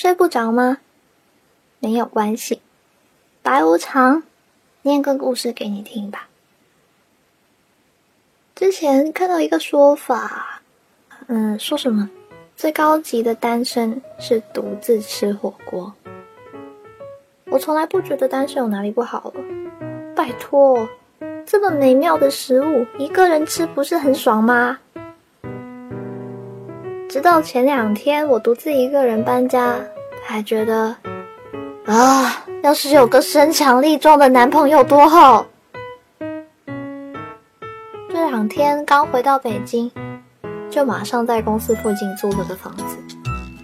睡不着吗？没有关系，白无常，念个故事给你听吧。之前看到一个说法，嗯，说什么最高级的单身是独自吃火锅。我从来不觉得单身有哪里不好了，拜托，这么美妙的食物，一个人吃不是很爽吗？直到前两天，我独自一个人搬家，还觉得啊，要是有个身强力壮的男朋友多好。这两天刚回到北京，就马上在公司附近租了个房子，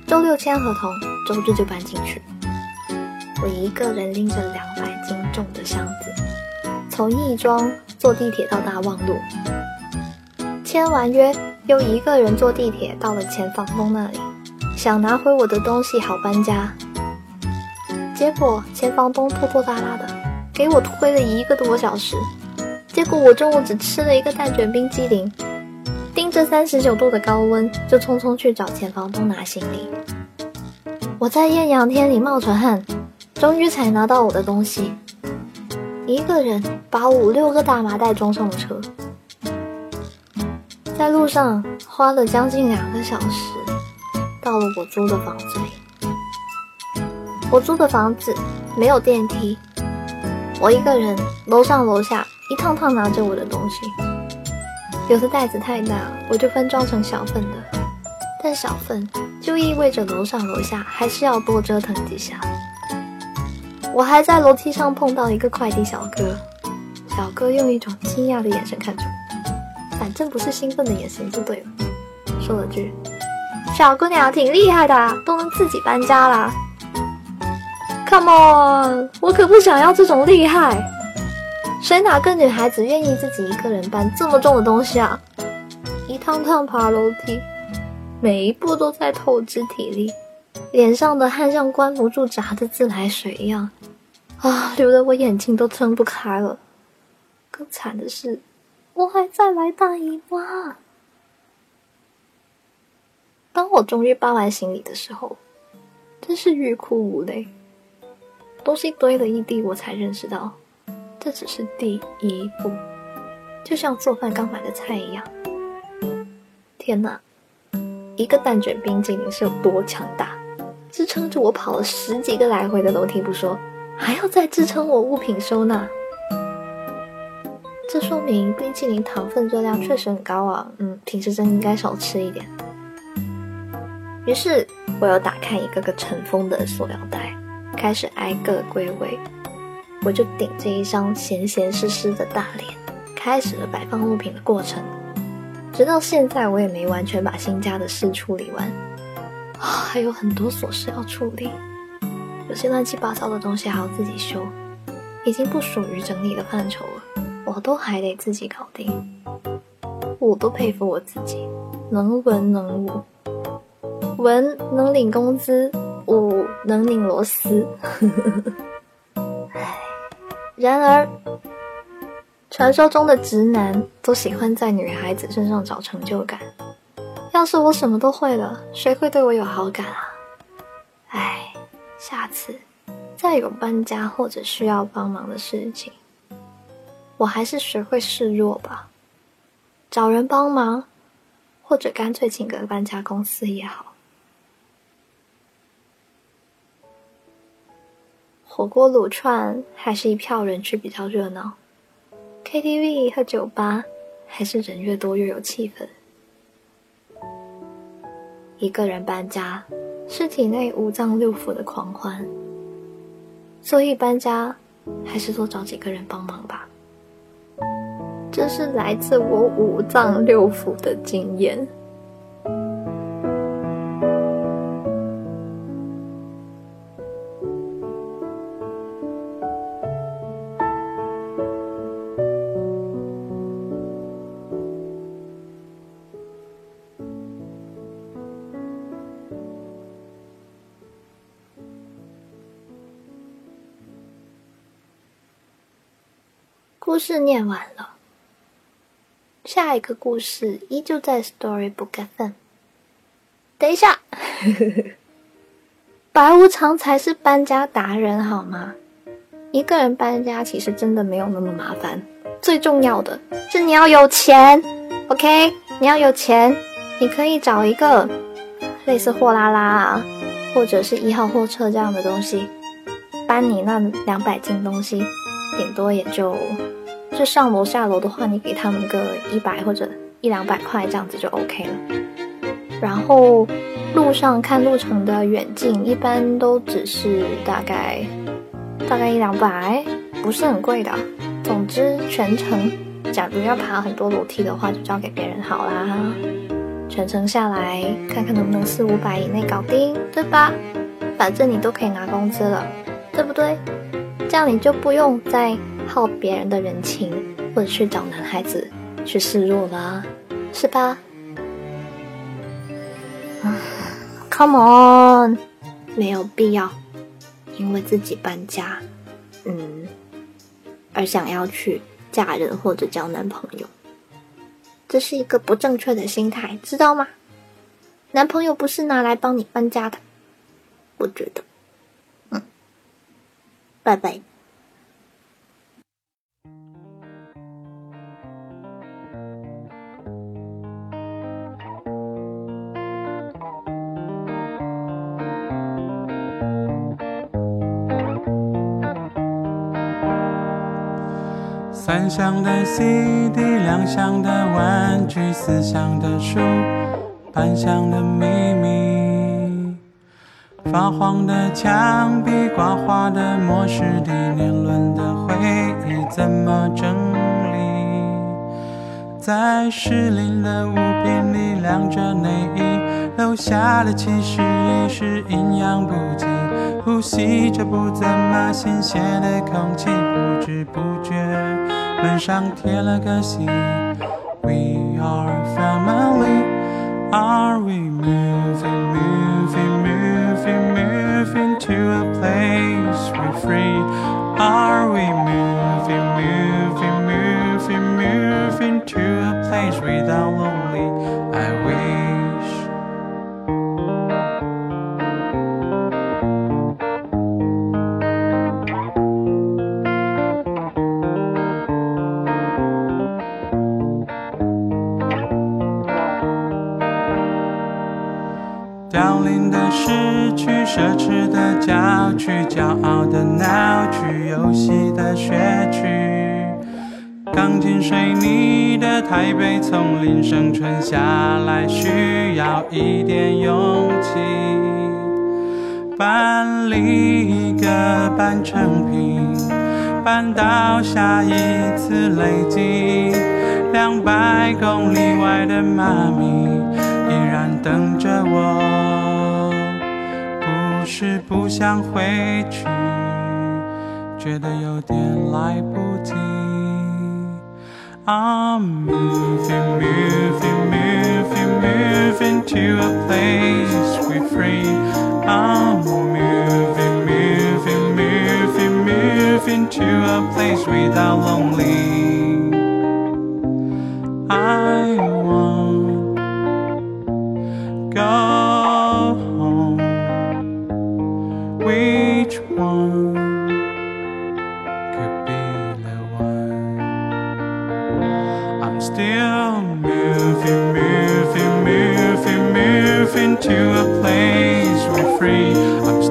周六签合同，周日就搬进去。我一个人拎着两百斤重的箱子，从亦庄坐地铁到大望路，签完约。又一个人坐地铁到了前房东那里，想拿回我的东西好搬家。结果前房东拖拖拉拉的给我推了一个多小时。结果我中午只吃了一个蛋卷冰激凌，盯着三十九度的高温，就匆匆去找前房东拿行李。我在艳阳天里冒着汗，终于才拿到我的东西。一个人把五六个大麻袋装上了车。在路上花了将近两个小时，到了我租的房子里。我租的房子没有电梯，我一个人楼上楼下一趟趟拿着我的东西。有的袋子太大，我就分装成小份的，但小份就意味着楼上楼下还是要多折腾几下。我还在楼梯上碰到一个快递小哥，小哥用一种惊讶的眼神看着我。反正不是兴奋的眼神就对了，说了句：“小姑娘挺厉害的，都能自己搬家啦。” Come on，我可不想要这种厉害。谁哪个女孩子愿意自己一个人搬这么重的东西啊？一趟趟爬楼梯，每一步都在透支体力，脸上的汗像关不住闸的自来水一样，啊，流得我眼睛都睁不开了。更惨的是。我还在来大姨妈。当我终于搬完行李的时候，真是欲哭无泪。东西堆了一地，我才认识到，这只是第一步，就像做饭刚买的菜一样。天哪，一个蛋卷冰激凌是有多强大，支撑着我跑了十几个来回的楼梯不说，还要再支撑我物品收纳。这说明冰淇淋糖分热量确实很高啊，嗯，平时真应该少吃一点。于是，我又打开一个个尘封的塑料袋，开始挨个归位。我就顶着一张咸咸湿湿的大脸，开始了摆放物品的过程。直到现在，我也没完全把新家的事处理完，还有很多琐事要处理。有些乱七八糟的东西还要自己修，已经不属于整理的范畴。我都还得自己搞定，我都佩服我自己，能文能武，文能领工资，武能拧螺丝。唉，然而，传说中的直男都喜欢在女孩子身上找成就感。要是我什么都会了，谁会对我有好感啊？唉，下次再有搬家或者需要帮忙的事情。我还是学会示弱吧，找人帮忙，或者干脆请个搬家公司也好。火锅卤串还是一票人去比较热闹，KTV 和酒吧还是人越多越有气氛。一个人搬家是体内五脏六腑的狂欢，所以搬家还是多找几个人帮忙吧。这是来自我五脏六腑的经验。故事念完了。下一个故事依旧在 Storybook FM。等一下，白无常才是搬家达人，好吗？一个人搬家其实真的没有那么麻烦，最重要的是你要有钱，OK？你要有钱，你可以找一个类似货拉拉啊，或者是一号货车这样的东西，搬你那两百斤东西，顶多也就就上楼下楼的话，你给他们个一百或者一两百块，这样子就 OK 了。然后路上看路程的远近，一般都只是大概。大概一两百，不是很贵的。总之，全程假如要爬很多楼梯的话，就交给别人好啦。全程下来看看能不能四五百以内搞定，对吧？反正你都可以拿工资了，对不对？这样你就不用再耗别人的人情，或者去找男孩子去示弱了，是吧？Come on，没有必要。因为自己搬家，嗯，而想要去嫁人或者交男朋友，这是一个不正确的心态，知道吗？男朋友不是拿来帮你搬家的，我觉得，嗯，拜拜。三箱的 CD，两箱的玩具，四箱的书，半箱的秘密。发黄的墙壁，刮花的磨石地，年轮的回忆怎么整理？在失灵的物品里晾着内衣，留下的其实也是营养不济，呼吸着不怎么新鲜的空气，不知不觉。门上贴了个信，We are family. 郊区，骄傲的闹区，游戏的学区。钢筋水泥的台北丛林，生存下来需要一点勇气。搬离一个半成品，搬到下一次累积。两百公里外的妈咪依然等着我。不是不想回去，觉得有点来不及。I'm moving, moving, moving, moving to a place we're free. I'm moving, moving, moving, moving to a place without lonely. into a place where free. I'm